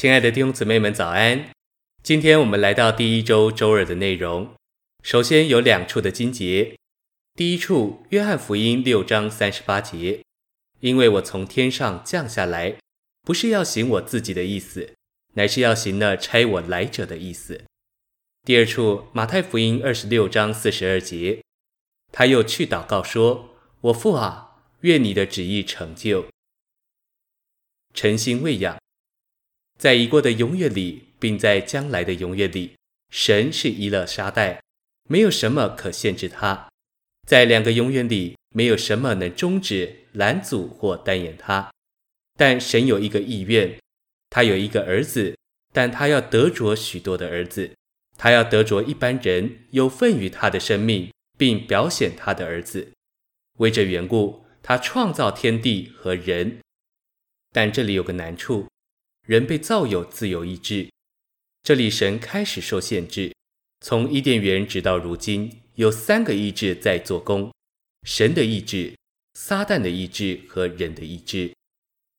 亲爱的弟兄姊妹们，早安！今天我们来到第一周周二的内容。首先有两处的金节。第一处，约翰福音六章三十八节，因为我从天上降下来，不是要行我自己的意思，乃是要行那差我来者的意思。第二处，马太福音二十六章四十二节，他又去祷告说：“我父啊，愿你的旨意成就。”诚心喂养。在已过的永远里，并在将来的永远里，神是伊勒沙代，没有什么可限制他。在两个永远里，没有什么能终止、拦阻或单眼他。但神有一个意愿，他有一个儿子，但他要得着许多的儿子，他要得着一般人有份于他的生命，并表显他的儿子。为这缘故，他创造天地和人。但这里有个难处。人被造有自由意志，这里神开始受限制。从伊甸园直到如今，有三个意志在做工：神的意志、撒旦的意志和人的意志。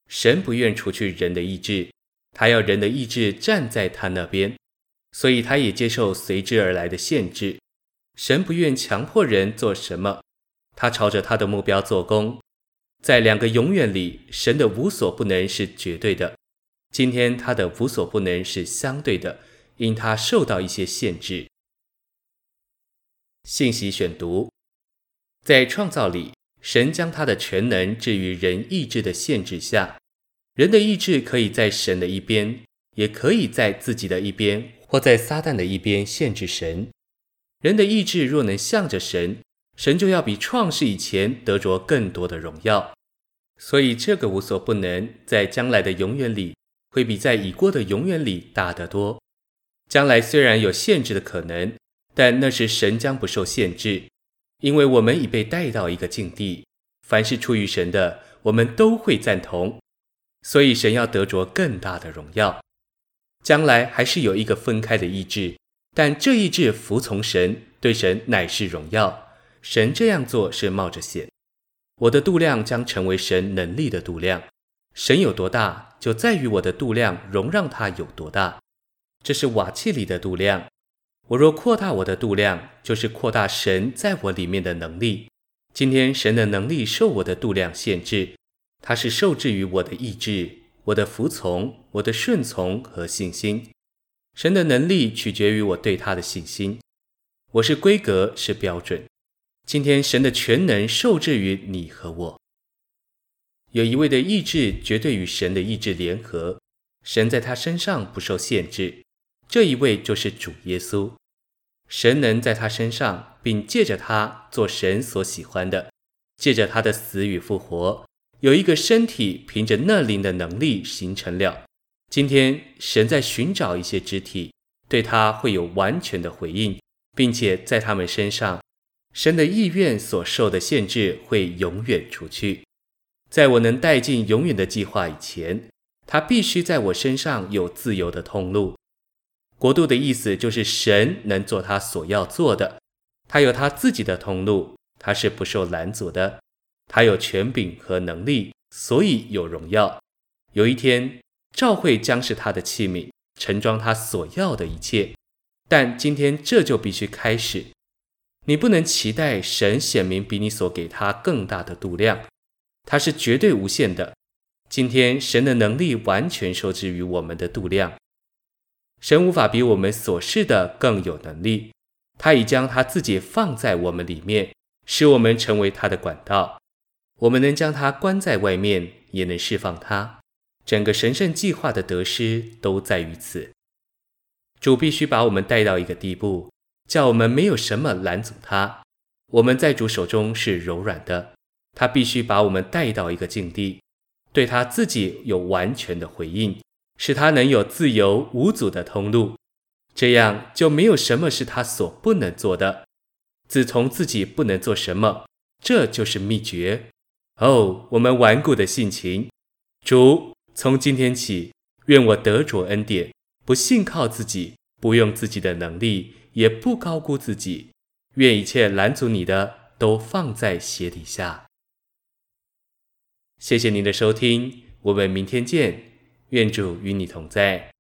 神不愿除去人的意志，他要人的意志站在他那边，所以他也接受随之而来的限制。神不愿强迫人做什么，他朝着他的目标做工。在两个永远里，神的无所不能是绝对的。今天他的无所不能是相对的，因他受到一些限制。信息选读：在创造里，神将他的全能置于人意志的限制下。人的意志可以在神的一边，也可以在自己的一边，或在撒旦的一边限制神。人的意志若能向着神，神就要比创世以前得着更多的荣耀。所以这个无所不能，在将来的永远里。会比在已过的永远里大得多。将来虽然有限制的可能，但那时神将不受限制，因为我们已被带到一个境地。凡是出于神的，我们都会赞同。所以神要得着更大的荣耀。将来还是有一个分开的意志，但这意志服从神，对神乃是荣耀。神这样做是冒着险。我的度量将成为神能力的度量。神有多大，就在于我的度量容让他有多大。这是瓦器里的度量。我若扩大我的度量，就是扩大神在我里面的能力。今天神的能力受我的度量限制，它是受制于我的意志、我的服从、我的顺从和信心。神的能力取决于我对他的信心。我是规格，是标准。今天神的全能受制于你和我。有一位的意志绝对与神的意志联合，神在他身上不受限制。这一位就是主耶稣，神能在他身上，并借着他做神所喜欢的，借着他的死与复活，有一个身体凭着那灵的能力形成了。今天神在寻找一些肢体，对他会有完全的回应，并且在他们身上，神的意愿所受的限制会永远除去。在我能带进永远的计划以前，他必须在我身上有自由的通路。国度的意思就是神能做他所要做的，他有他自己的通路，他是不受拦阻的，他有权柄和能力，所以有荣耀。有一天，教会将是他的器皿，盛装他所要的一切。但今天这就必须开始，你不能期待神显明比你所给他更大的度量。它是绝对无限的。今天神的能力完全受制于我们的度量，神无法比我们所示的更有能力。他已将他自己放在我们里面，使我们成为他的管道。我们能将他关在外面，也能释放他。整个神圣计划的得失都在于此。主必须把我们带到一个地步，叫我们没有什么拦阻他。我们在主手中是柔软的。他必须把我们带到一个境地，对他自己有完全的回应，使他能有自由无阻的通路。这样就没有什么是他所不能做的。自从自己不能做什么，这就是秘诀。哦，我们顽固的性情，主，从今天起，愿我得着恩典，不信靠自己，不用自己的能力，也不高估自己。愿一切拦阻你的都放在鞋底下。谢谢您的收听，我们明天见。愿主与你同在。